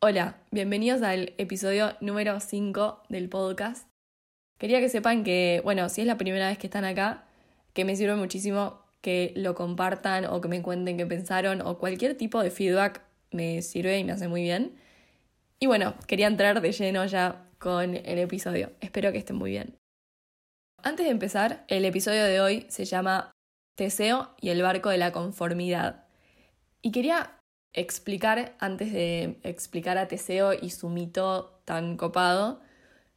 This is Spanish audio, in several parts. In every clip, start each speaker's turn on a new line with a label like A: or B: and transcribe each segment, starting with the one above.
A: Hola, bienvenidos al episodio número 5 del podcast. Quería que sepan que, bueno, si es la primera vez que están acá, que me sirve muchísimo que lo compartan o que me cuenten qué pensaron o cualquier tipo de feedback me sirve y me hace muy bien. Y bueno, quería entrar de lleno ya con el episodio. Espero que estén muy bien. Antes de empezar, el episodio de hoy se llama Teseo y el barco de la conformidad. Y quería explicar, antes de explicar a Teseo y su mito tan copado,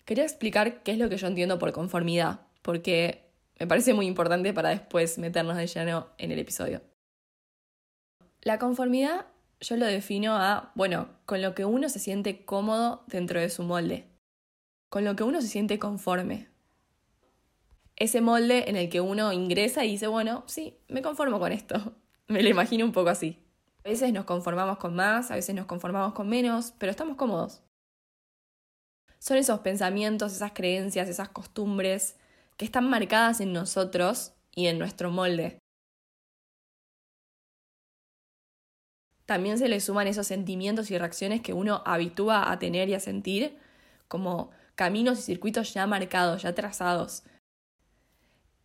A: quería explicar qué es lo que yo entiendo por conformidad, porque me parece muy importante para después meternos de lleno en el episodio. La conformidad yo lo defino a, bueno, con lo que uno se siente cómodo dentro de su molde, con lo que uno se siente conforme, ese molde en el que uno ingresa y dice, bueno, sí, me conformo con esto. Me lo imagino un poco así. A veces nos conformamos con más, a veces nos conformamos con menos, pero estamos cómodos. Son esos pensamientos, esas creencias, esas costumbres que están marcadas en nosotros y en nuestro molde. También se le suman esos sentimientos y reacciones que uno habitúa a tener y a sentir como caminos y circuitos ya marcados, ya trazados,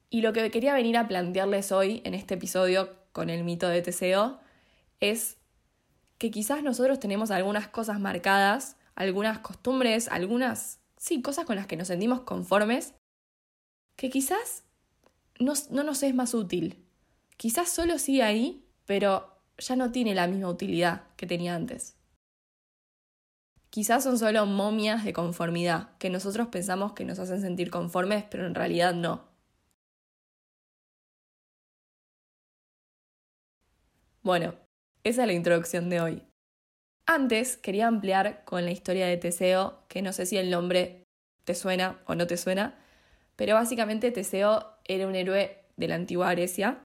A: y lo que quería venir a plantearles hoy en este episodio con el mito de Teseo es que quizás nosotros tenemos algunas cosas marcadas, algunas costumbres, algunas, sí, cosas con las que nos sentimos conformes, que quizás no, no nos es más útil. Quizás solo sigue ahí, pero ya no tiene la misma utilidad que tenía antes. Quizás son solo momias de conformidad, que nosotros pensamos que nos hacen sentir conformes, pero en realidad no. Bueno, esa es la introducción de hoy. Antes quería ampliar con la historia de Teseo, que no sé si el nombre te suena o no te suena, pero básicamente Teseo era un héroe de la antigua Grecia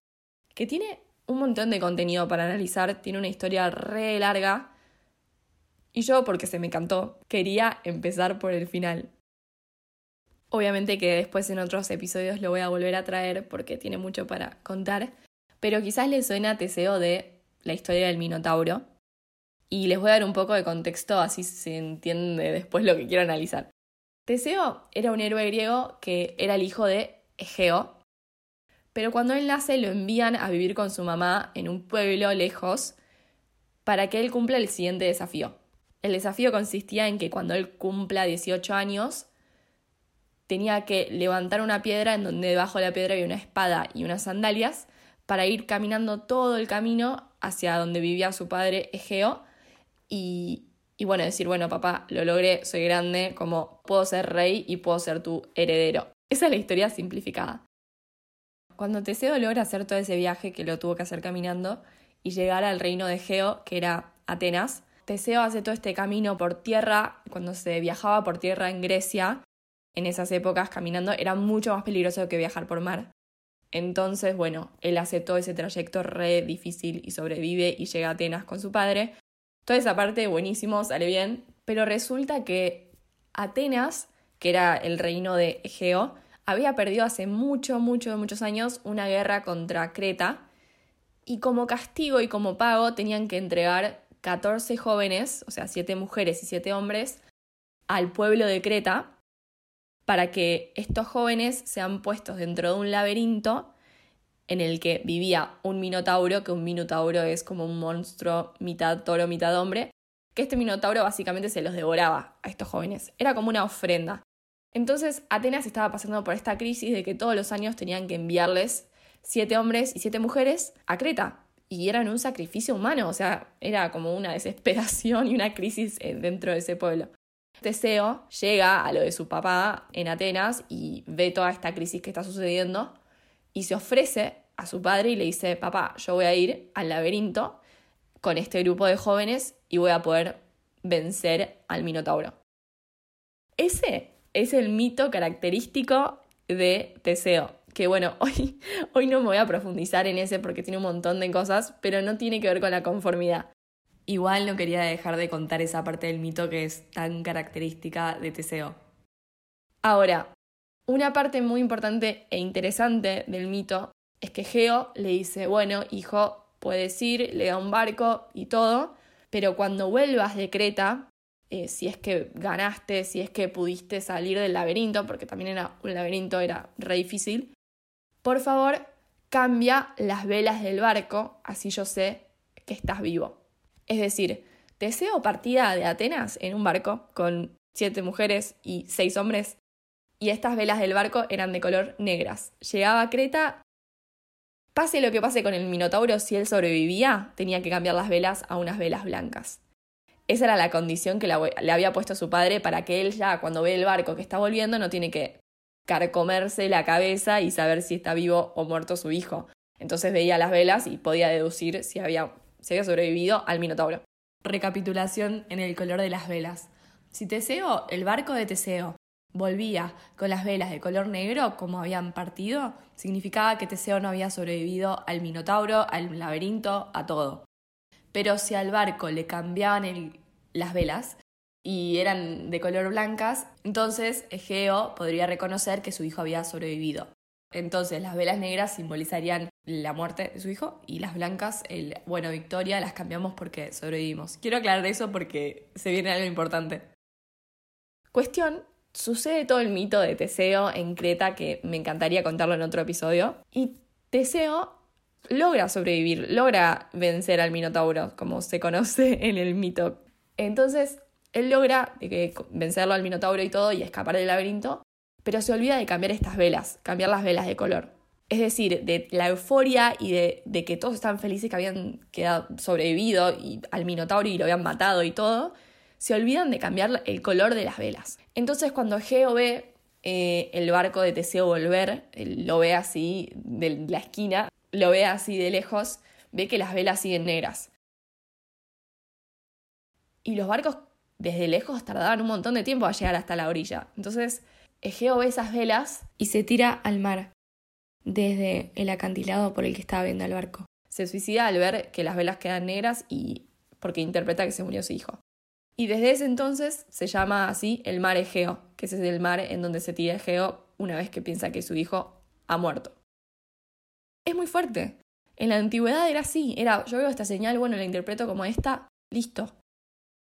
A: que tiene un montón de contenido para analizar, tiene una historia re larga y yo, porque se me cantó, quería empezar por el final. Obviamente que después en otros episodios lo voy a volver a traer porque tiene mucho para contar, pero quizás les suena a Teseo de la historia del Minotauro. Y les voy a dar un poco de contexto, así se entiende después lo que quiero analizar. Teseo era un héroe griego que era el hijo de Egeo, pero cuando él nace lo envían a vivir con su mamá en un pueblo lejos para que él cumpla el siguiente desafío. El desafío consistía en que cuando él cumpla 18 años, tenía que levantar una piedra en donde debajo de la piedra había una espada y unas sandalias para ir caminando todo el camino hacia donde vivía su padre Egeo y, y bueno, decir, bueno, papá, lo logré, soy grande, como puedo ser rey y puedo ser tu heredero. Esa es la historia simplificada. Cuando Teseo logra hacer todo ese viaje que lo tuvo que hacer caminando y llegar al reino de Egeo, que era Atenas, Teseo hace todo este camino por tierra, cuando se viajaba por tierra en Grecia, en esas épocas caminando era mucho más peligroso que viajar por mar. Entonces, bueno, él hace todo ese trayecto re difícil y sobrevive y llega a Atenas con su padre. Toda esa parte, buenísimo, sale bien, pero resulta que Atenas, que era el reino de Egeo, había perdido hace mucho, mucho, muchos años una guerra contra Creta. Y como castigo y como pago tenían que entregar 14 jóvenes, o sea, 7 mujeres y 7 hombres, al pueblo de Creta para que estos jóvenes sean puestos dentro de un laberinto en el que vivía un minotauro, que un minotauro es como un monstruo mitad toro, mitad hombre, que este minotauro básicamente se los devoraba a estos jóvenes. Era como una ofrenda. Entonces Atenas estaba pasando por esta crisis de que todos los años tenían que enviarles siete hombres y siete mujeres a Creta. Y eran un sacrificio humano, o sea, era como una desesperación y una crisis eh, dentro de ese pueblo. Teseo llega a lo de su papá en Atenas y ve toda esta crisis que está sucediendo y se ofrece a su padre y le dice, papá, yo voy a ir al laberinto con este grupo de jóvenes y voy a poder vencer al Minotauro. Ese es el mito característico de Teseo. Que bueno, hoy, hoy no me voy a profundizar en ese porque tiene un montón de cosas, pero no tiene que ver con la conformidad. Igual no quería dejar de contar esa parte del mito que es tan característica de Teseo. Ahora, una parte muy importante e interesante del mito es que Geo le dice, bueno, hijo, puedes ir, le da un barco y todo, pero cuando vuelvas de Creta, eh, si es que ganaste, si es que pudiste salir del laberinto, porque también era un laberinto, era re difícil, por favor cambia las velas del barco, así yo sé que estás vivo. Es decir, Teseo partida de Atenas en un barco con siete mujeres y seis hombres, y estas velas del barco eran de color negras. Llegaba a Creta, pase lo que pase con el Minotauro, si él sobrevivía, tenía que cambiar las velas a unas velas blancas. Esa era la condición que le había puesto su padre para que él ya, cuando ve el barco que está volviendo, no tiene que carcomerse la cabeza y saber si está vivo o muerto su hijo. Entonces veía las velas y podía deducir si había, si había sobrevivido al Minotauro. Recapitulación en el color de las velas. Si Teseo, el barco de Teseo, volvía con las velas de color negro como habían partido, significaba que Teseo no había sobrevivido al Minotauro, al laberinto, a todo. Pero si al barco le cambiaban las velas y eran de color blancas, entonces Egeo podría reconocer que su hijo había sobrevivido. Entonces las velas negras simbolizarían la muerte de su hijo y las blancas, el bueno, victoria, las cambiamos porque sobrevivimos. Quiero aclarar eso porque se viene algo importante. Cuestión, sucede todo el mito de Teseo en Creta que me encantaría contarlo en otro episodio. Y Teseo logra sobrevivir, logra vencer al Minotauro, como se conoce en el mito. Entonces, él logra vencerlo al Minotauro y todo y escapar del laberinto, pero se olvida de cambiar estas velas, cambiar las velas de color. Es decir, de la euforia y de, que todos están felices que habían sobrevivido y al Minotauro y lo habían matado y todo, se olvidan de cambiar el color de las velas. Entonces cuando Geo ve eh, el barco de Teseo volver, lo ve así de la esquina, lo ve así de lejos, ve que las velas siguen negras. Y los barcos desde lejos tardaban un montón de tiempo a llegar hasta la orilla. Entonces Egeo ve esas velas y se tira al mar desde el acantilado por el que estaba viendo el barco. Se suicida al ver que las velas quedan negras y porque interpreta que se murió su hijo. Y desde ese entonces se llama así el mar Egeo, que es el mar en donde se tira Egeo una vez que piensa que su hijo ha muerto. Es muy fuerte. En la antigüedad era así, era yo veo esta señal, bueno, la interpreto como esta, listo.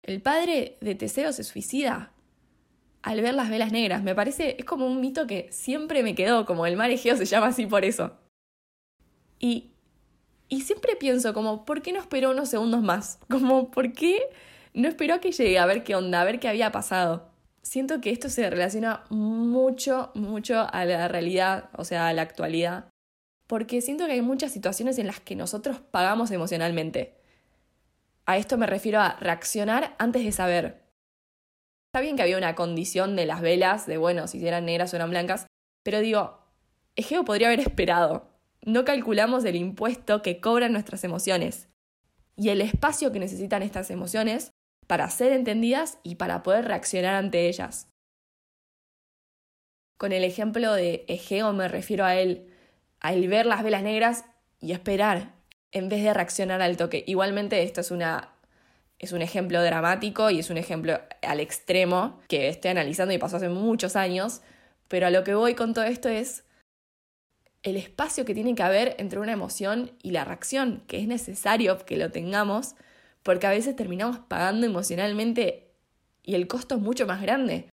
A: El padre de Teseo se suicida al ver las velas negras. Me parece, es como un mito que siempre me quedó, como el mar Egeo se llama así por eso. Y, y siempre pienso como, ¿por qué no esperó unos segundos más? Como, ¿por qué no esperó a que llegue a ver qué onda, a ver qué había pasado? Siento que esto se relaciona mucho, mucho a la realidad, o sea, a la actualidad. Porque siento que hay muchas situaciones en las que nosotros pagamos emocionalmente. A esto me refiero a reaccionar antes de saber. Está bien que había una condición de las velas, de bueno, si eran negras o eran blancas, pero digo, Egeo podría haber esperado. No calculamos el impuesto que cobran nuestras emociones y el espacio que necesitan estas emociones para ser entendidas y para poder reaccionar ante ellas. Con el ejemplo de Egeo me refiero a él, al ver las velas negras y esperar, en vez de reaccionar al toque. Igualmente esto es una es un ejemplo dramático y es un ejemplo al extremo que estoy analizando y pasó hace muchos años, pero a lo que voy con todo esto es el espacio que tiene que haber entre una emoción y la reacción, que es necesario que lo tengamos, porque a veces terminamos pagando emocionalmente y el costo es mucho más grande.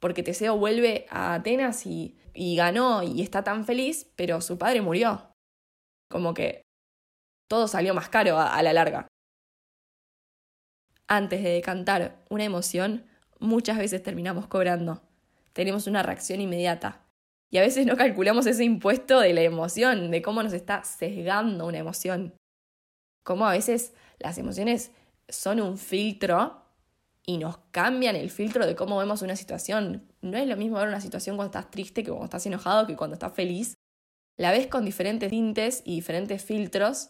A: Porque Teseo vuelve a Atenas y, y ganó y está tan feliz, pero su padre murió. Como que todo salió más caro a, la larga. Antes de decantar una emoción, muchas veces terminamos cobrando. Tenemos una reacción inmediata. Y a veces no calculamos ese impuesto de la emoción, de cómo nos está sesgando una emoción. Cómo a veces las emociones son un filtro y nos cambian el filtro de cómo vemos una situación. No es lo mismo ver una situación cuando estás triste que cuando estás enojado que cuando estás feliz. La ves con diferentes tintes y diferentes filtros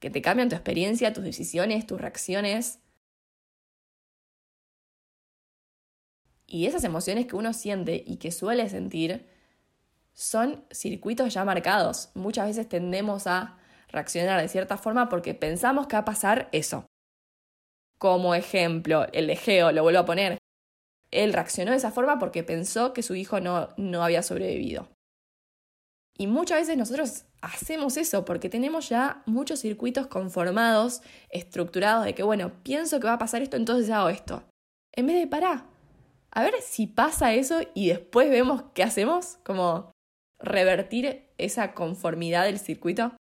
A: que te cambian tu experiencia, tus decisiones, tus reacciones. Y esas emociones que uno siente y que suele sentir son circuitos ya marcados. Muchas veces tendemos a reaccionar de cierta forma porque pensamos que va a pasar eso. Como ejemplo, el de Geo, lo vuelvo a poner. Él reaccionó de esa forma porque pensó que su hijo no, no había sobrevivido. Y muchas veces nosotros hacemos eso porque tenemos ya muchos circuitos conformados, estructurados de que, bueno, pienso que va a pasar esto, entonces hago esto. En vez de parar, a ver si pasa eso y después vemos qué hacemos, como revertir esa conformidad del circuito.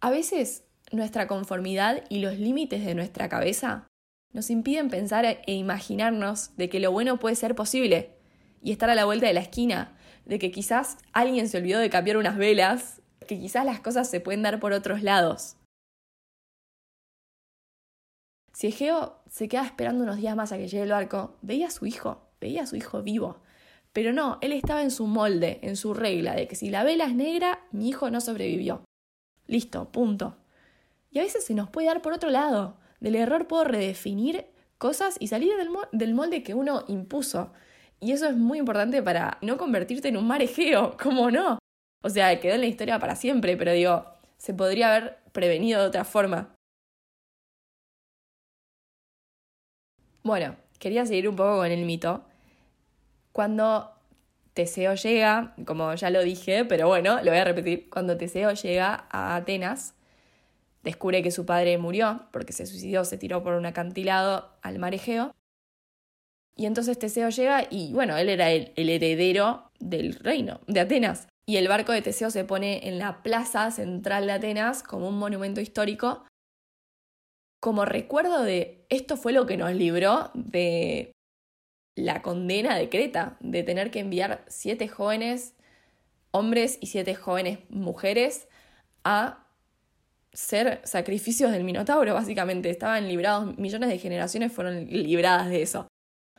A: A veces nuestra conformidad y los límites de nuestra cabeza nos impiden pensar e imaginarnos de que lo bueno puede ser posible y estar a la vuelta de la esquina, de que quizás alguien se olvidó de cambiar unas velas, que quizás las cosas se pueden dar por otros lados. Si Egeo se queda esperando unos días más a que llegue el barco, veía a su hijo, veía a su hijo vivo. Pero no, él estaba en su molde, en su regla, de que si la vela es negra, mi hijo no sobrevivió. Listo, punto. Y a veces se nos puede dar por otro lado. Del error puedo redefinir cosas y salir del, molde que uno impuso. Y eso es muy importante para no convertirte en un mar ¿cómo no? O sea, quedó en la historia para siempre, pero digo, se podría haber prevenido de otra forma. Bueno, quería seguir un poco con el mito. Cuando Teseo llega, como ya lo dije, pero bueno, lo voy a repetir, cuando Teseo llega a Atenas, descubre que su padre murió porque se suicidó, se tiró por un acantilado al mar Egeo. Y entonces Teseo llega y bueno, él era el, el, heredero del reino de Atenas. Y el barco de Teseo se pone en la plaza central de Atenas como un monumento histórico, como recuerdo de esto fue lo que nos libró de la condena de Creta, de tener que enviar siete jóvenes hombres y siete jóvenes mujeres a ser sacrificios del Minotauro, básicamente. Estaban librados, millones de generaciones fueron libradas de eso.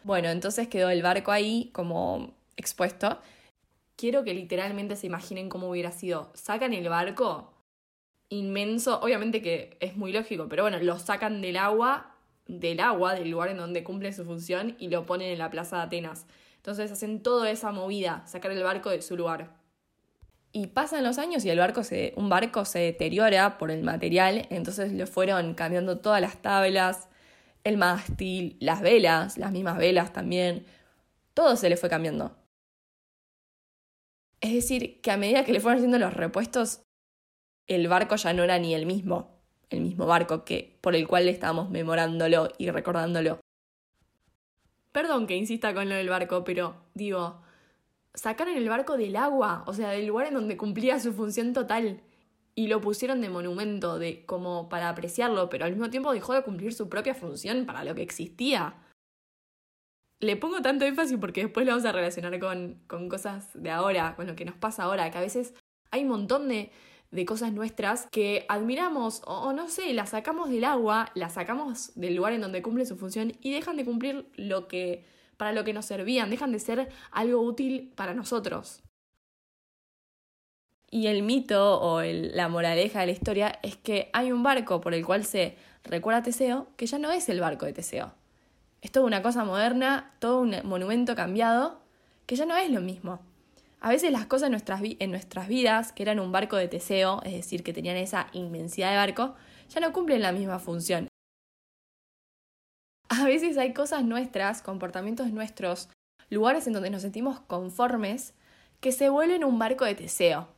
A: Bueno, entonces quedó el barco ahí como expuesto. Quiero que literalmente se imaginen cómo hubiera sido. Sacan el barco inmenso, obviamente que es muy lógico, pero bueno, lo sacan del agua del agua, del lugar en donde cumple su función, y lo ponen en la plaza de Atenas. Entonces hacen toda esa movida, sacar el barco de su lugar. Y pasan los años y el barco se, un barco se deteriora por el material, entonces le fueron cambiando todas las tablas, el mástil, las velas, las mismas velas también, todo se le fue cambiando. Es decir, que a medida que le fueron haciendo los repuestos, el barco ya no era ni el mismo el mismo barco que, por el cual estábamos memorándolo y recordándolo. Perdón que insista con lo del barco, pero digo, sacaron el barco del agua, o sea, del lugar en donde cumplía su función total, y lo pusieron de monumento, de como para apreciarlo, pero al mismo tiempo dejó de cumplir su propia función para lo que existía. Le pongo tanto énfasis porque después lo vamos a relacionar con, con cosas de ahora, con lo que nos pasa ahora, que a veces hay un montón de, de cosas nuestras que admiramos o, no sé, las sacamos del agua, las sacamos del lugar en donde cumple su función y dejan de cumplir lo que para lo que nos servían, dejan de ser algo útil para nosotros. Y el mito o la moraleja de la historia es que hay un barco por el cual se recuerda a Teseo que ya no es el barco de Teseo. Es toda una cosa moderna, todo un monumento cambiado, que ya no es lo mismo. A veces las cosas en nuestras, en nuestras vidas, que eran un barco de Teseo, es decir, que tenían esa inmensidad de barco, ya no cumplen la misma función. A veces hay cosas nuestras, comportamientos nuestros, lugares en donde nos sentimos conformes, que se vuelven un barco de Teseo.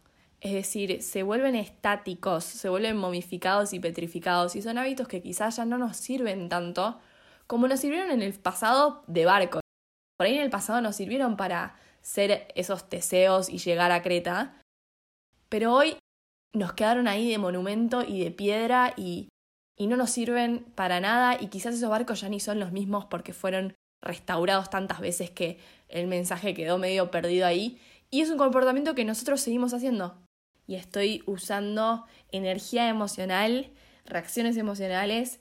A: Es decir, se vuelven estáticos, se vuelven momificados y petrificados, y son hábitos que quizás ya no nos sirven tanto como nos sirvieron en el pasado de barco. Por ahí en el pasado nos sirvieron para ser esos deseos y llegar a Creta. Pero hoy nos quedaron ahí de monumento y de piedra y, y no nos sirven para nada y quizás esos barcos ya ni son los mismos porque fueron restaurados tantas veces que el mensaje quedó medio perdido ahí y es un comportamiento que nosotros seguimos haciendo. Y estoy usando energía emocional, reacciones emocionales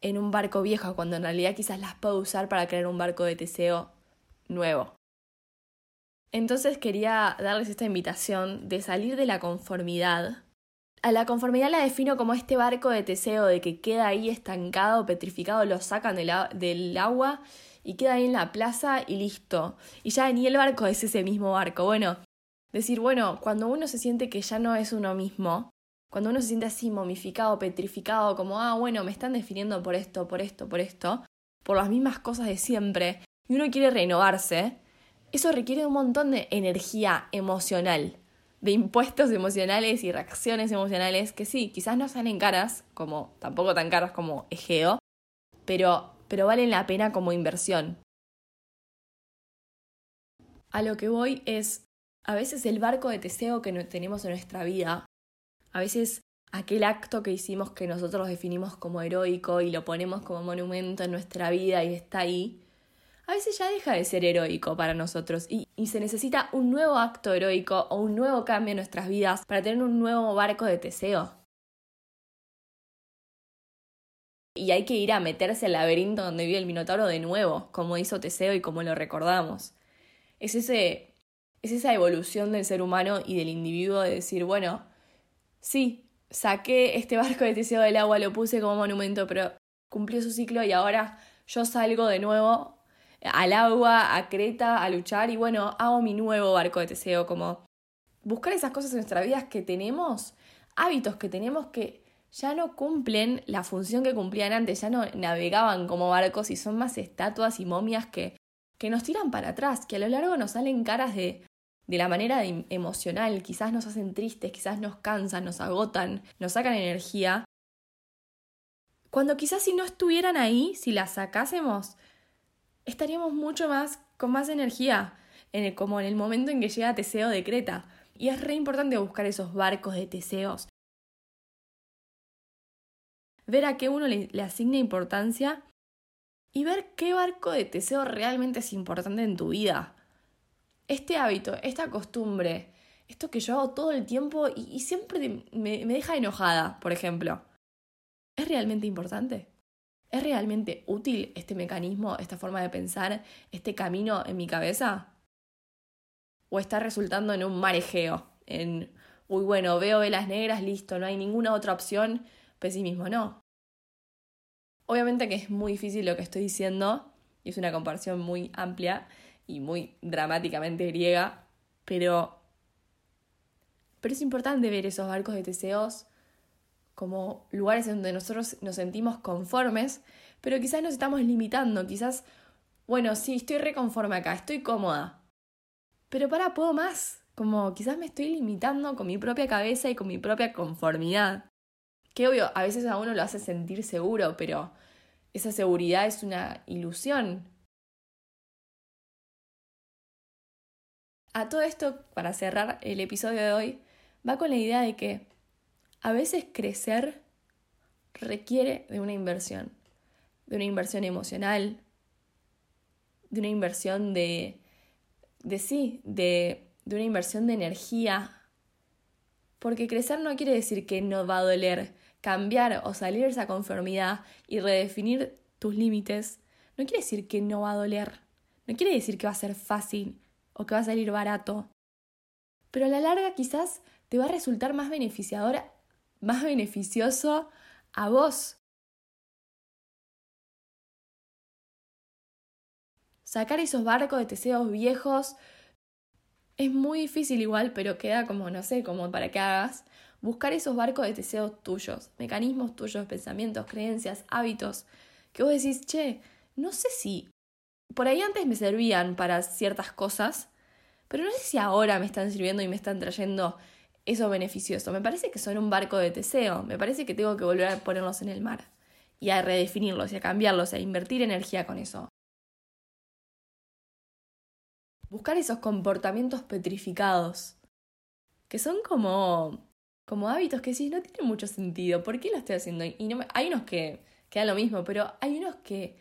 A: en un barco viejo cuando en realidad quizás las puedo usar para crear un barco de Teseo nuevo. Entonces quería darles esta invitación de salir de la conformidad. A la conformidad la defino como este barco de Teseo de que queda ahí estancado, petrificado, lo sacan del, del agua y queda ahí en la plaza y listo. Y ya ni el barco es ese mismo barco. Bueno, decir, bueno, cuando uno se siente que ya no es uno mismo, cuando uno se siente así momificado, petrificado, como, ah, bueno, me están definiendo por esto, por esto, por esto, por las mismas cosas de siempre, y uno quiere renovarse, eso requiere un montón de energía emocional, de impuestos emocionales y reacciones emocionales que sí, quizás no salen caras, como tampoco tan caras como Egeo, pero, pero valen la pena como inversión. A lo que voy es, a veces el barco de Teseo que tenemos en nuestra vida, a veces aquel acto que hicimos que nosotros definimos como heroico y lo ponemos como monumento en nuestra vida y está ahí, a veces ya deja de ser heroico para nosotros y, se necesita un nuevo acto heroico o un nuevo cambio en nuestras vidas para tener un nuevo barco de Teseo. Y hay que ir a meterse al laberinto donde vive el Minotauro de nuevo, como hizo Teseo y como lo recordamos. Es, ese, es esa evolución del ser humano y del individuo de decir, bueno, sí, saqué este barco de Teseo del agua, lo puse como monumento, pero cumplió su ciclo y ahora yo salgo de nuevo al agua, a Creta, a luchar y bueno, hago mi nuevo barco de Teseo, como buscar esas cosas en nuestras vidas que tenemos, hábitos que tenemos que ya no cumplen la función que cumplían antes, ya no navegaban como barcos y son más estatuas y momias que, que nos tiran para atrás, que a lo largo nos salen caras de, de la manera emocional, quizás nos hacen tristes, quizás nos cansan, nos agotan, nos sacan energía. Cuando quizás si no estuvieran ahí, si las sacásemos, estaríamos mucho más con más energía, en el, como en el momento en que llega Teseo de Creta. Y es re importante buscar esos barcos de Teseos. Ver a qué uno le, asigna importancia y ver qué barco de Teseo realmente es importante en tu vida este hábito, esta costumbre, esto que yo hago todo el tiempo y, siempre me, me deja enojada, por ejemplo, ¿es realmente importante? ¿Es realmente útil este mecanismo, esta forma de pensar, este camino en mi cabeza? ¿O está resultando en un marejeo? En, uy, bueno, veo velas negras, listo, no hay ninguna otra opción, pesimismo, no. Obviamente que es muy difícil lo que estoy diciendo, y es una comparación muy amplia, y muy dramáticamente griega, pero, pero es importante ver esos barcos de Teseos como lugares en donde nosotros nos sentimos conformes, pero quizás nos estamos limitando, quizás, bueno, sí, estoy reconforme acá, estoy cómoda, pero para, puedo más, como quizás me estoy limitando con mi propia cabeza y con mi propia conformidad. Que obvio, a veces a uno lo hace sentir seguro, pero esa seguridad es una ilusión. A todo esto, para cerrar el episodio de hoy, va con la idea de que a veces crecer requiere de una inversión, de una inversión emocional, de una inversión de, de sí, de, de una inversión de energía. Porque crecer no quiere decir que no va a doler. Cambiar o salir de esa conformidad y redefinir tus límites no quiere decir que no va a doler. No quiere decir que va a ser fácil o que va a salir barato. Pero a la larga quizás te va a resultar más beneficiador, más beneficioso a vos. Sacar esos barcos de teseos viejos es muy difícil igual, pero queda como, no sé, como para que hagas. Buscar esos barcos de teseos tuyos, mecanismos tuyos, pensamientos, creencias, hábitos, que vos decís, che, no sé si por ahí antes me servían para ciertas cosas, pero no sé si ahora me están sirviendo y me están trayendo eso beneficioso. Me parece que son un barco de teseo, me parece que tengo que volver a ponerlos en el mar y a redefinirlos y a cambiarlos, a invertir energía con eso. Buscar esos comportamientos petrificados, que son como, como hábitos que sí, no tienen mucho sentido. ¿Por qué lo estoy haciendo? Y no hay unos que quedan lo mismo, pero hay unos que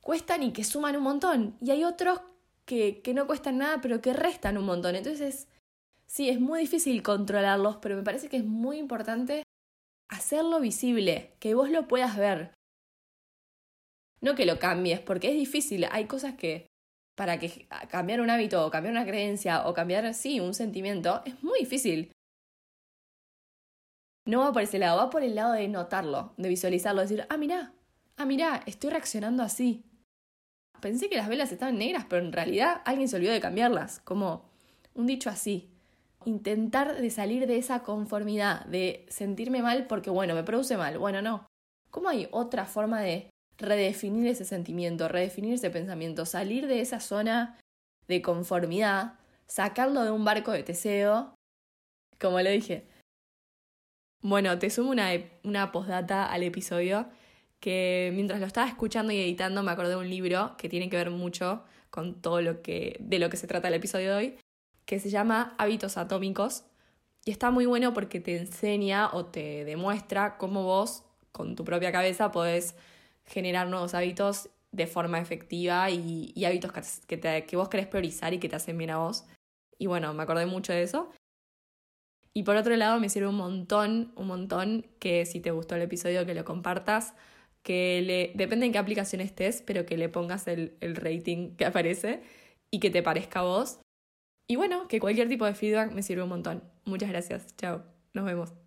A: cuestan y que suman un montón. Y hay otros que, que no cuestan nada, pero que restan un montón. Entonces, sí, es muy difícil controlarlos, pero me parece que es muy importante hacerlo visible, que vos lo puedas ver. No que lo cambies, porque es difícil. Hay cosas que para que cambiar un hábito o cambiar una creencia o cambiar, sí, un sentimiento, es muy difícil. No va por ese lado, va por el lado de notarlo, de visualizarlo, de decir, ah, mirá, ah, mirá, estoy reaccionando así pensé que las velas estaban negras, pero en realidad alguien se olvidó de cambiarlas, como un dicho así. Intentar de salir de esa conformidad, de sentirme mal porque, bueno, me produce mal. Bueno, no. ¿Cómo hay otra forma de redefinir ese sentimiento, redefinir ese pensamiento, salir de esa zona de conformidad, sacarlo de un barco de Teseo, como lo dije? Bueno, te sumo una, una postdata al episodio que mientras lo estaba escuchando y editando me acordé de un libro que tiene que ver mucho con todo lo que de lo que se trata el episodio de hoy, que se llama Hábitos Atómicos y está muy bueno porque te enseña o te demuestra cómo vos con tu propia cabeza podés generar nuevos hábitos de forma efectiva y, hábitos que, que vos querés priorizar y que te hacen bien a vos. Y bueno, me acordé mucho de eso. Y por otro lado, me sirve un montón, un montón que si te gustó el episodio, que lo compartas, que le, depende en qué aplicación estés, pero que le pongas el, el rating que aparece y que te parezca a vos. Y bueno, que cualquier tipo de feedback me sirve un montón. Muchas gracias. Chao. Nos vemos.